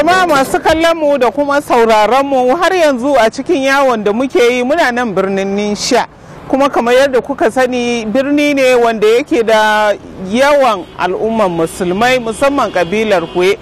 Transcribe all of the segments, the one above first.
jama'a masu kallon mu da kuma sauraron mu har yanzu a cikin yawon da muke yi muna nan birnin Ninsha kuma kamar yadda kuka sani birni ne wanda yake da yawan al'umman musulmai musamman kabilar Hue.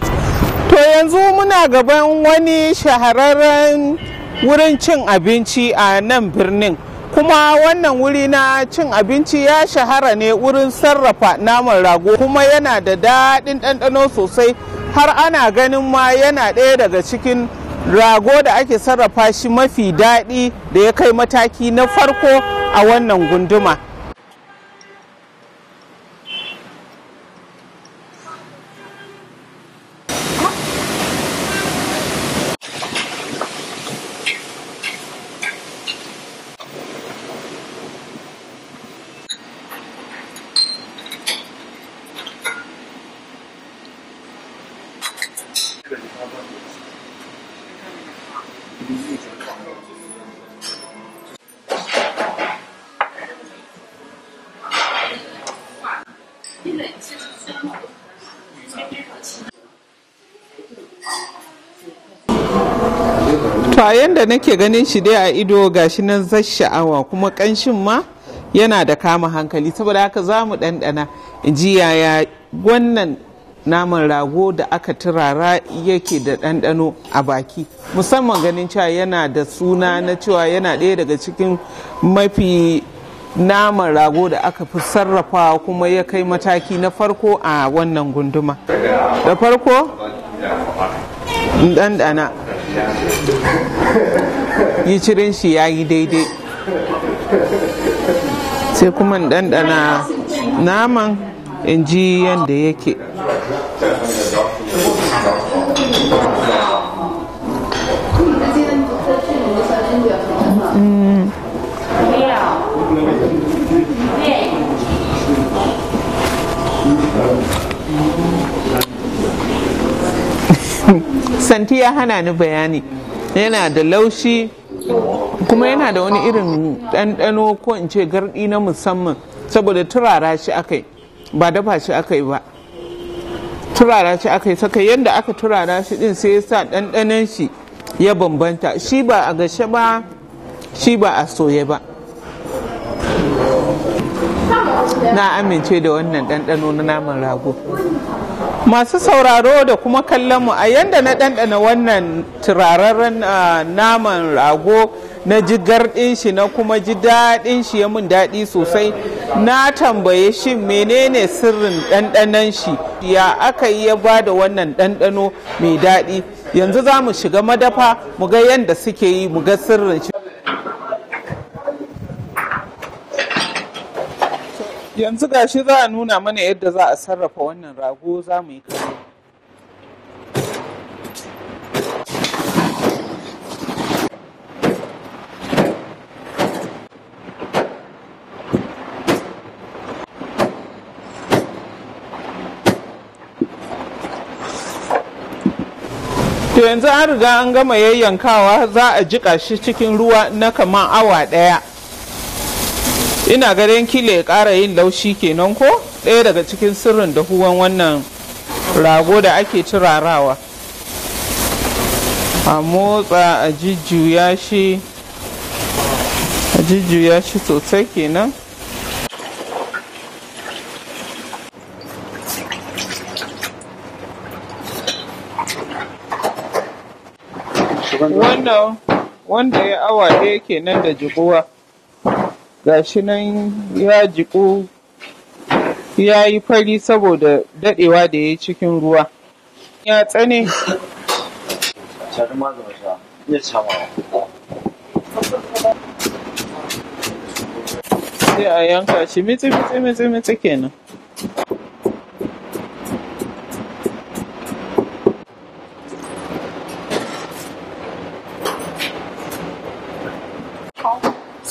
To yanzu muna gaban wani shahararren wurin cin abinci a nan birnin. kuma wannan wuri na cin abinci ya shahara ne wurin sarrafa naman rago kuma yana da daɗin ɗanɗano sosai har ana ganin ma yana ɗaya daga cikin rago da ake sarrafa shi mafi daɗi da ya kai mataki na farko a wannan gunduma. To a nake ganin shi dai a ido gashi nan zai sha'awa kuma kanshin ma yana da kama hankali. Saboda haka za mu ɗanɗana. In ji yaya wannan naman rago da aka turara yake da ɗanɗano a baki. Musamman ganin cewa yana da suna na cewa yana ɗaya daga cikin mafi naman rago da aka fi sarrafa kuma ya kai mataki na farko a wannan gunduma. Da farko ɗanɗana. Yi cirin shi ya yi daidai. Sai kuma ɗanɗana naman in ji yadda yake. Santi ya hana ni bayani. Yana da laushi kuma yana da wani irin ɗanɗano ko in ce garɗi na musamman saboda turara shi akai ba dafa shi akai ba. Turara shi akai saka yadda aka turara shi din sai ya sa ɗanɗanon shi ya bambanta. Shi ba a gashe ba shi ba a soye ba. Na amince da wannan ɗanɗano na naman rago. Masu sauraro da kuma kallon mu a yanda na ɗanɗana wannan turararren naman rago na ji garɗin shi na kuma ji daɗin shi ya mun daɗi sosai. Na tambaye shi menene sirrin ɗanɗanon shi? Ya aka yi ya ba da wannan ɗanɗano mai daɗi? Yanzu za mu shiga madafa mu ga yadda suke yi mu ga sirrin shi. Yanzu gashi za a nuna mana yadda za a sarrafa wannan rago za mu yi to yanzu an riga an gama yayyankawa za a jika shi cikin ruwa na kaman awa ɗaya. Ina ganin kila ya ƙara yin laushi kenan ko? Ɗaya daga cikin sirrin dahuwan wannan rago da ake turarawa. A motsa a jujjuya shi a jujjuya shi sosai kenan. Wannan wanda ya awa ɗaya kenan da jiguwa gashi nan ya jiku ya yi fari saboda dadewa da ya yi cikin ruwa. Ya tsane. Sai a yanka shi mitsi mitsi mitsi mitsi kenan.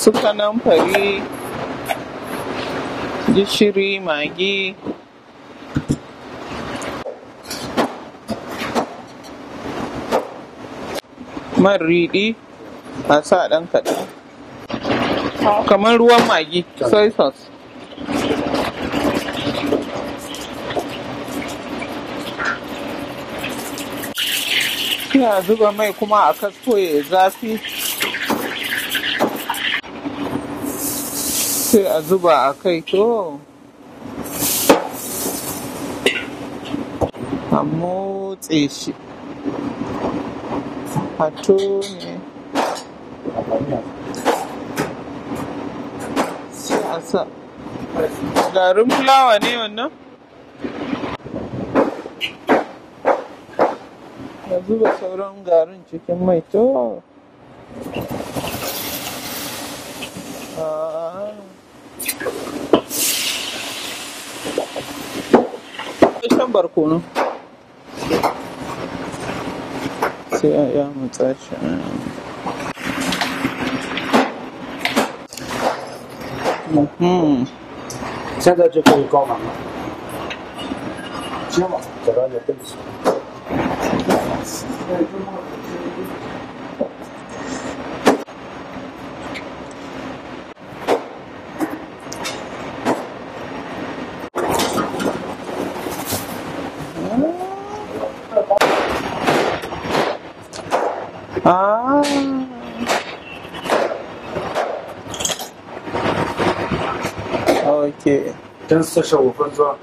Su kanamfari gishiri magi. Man riɗi a sa ɗan kaɗan. Kamar ruwan magi soy sauce. Sai a zuba mai kuma a kasko ya zafi. Sai a zuba a kai to. A motse shi. Hato ne sai a sa. Garin fulawa ne wannan? Ya zuba sauran garin cikin mai to. shan barkono sai a ya matsa shi Mhm. 现在就可以高满了。接嘛，找到点对不起。 蒸四十五分钟，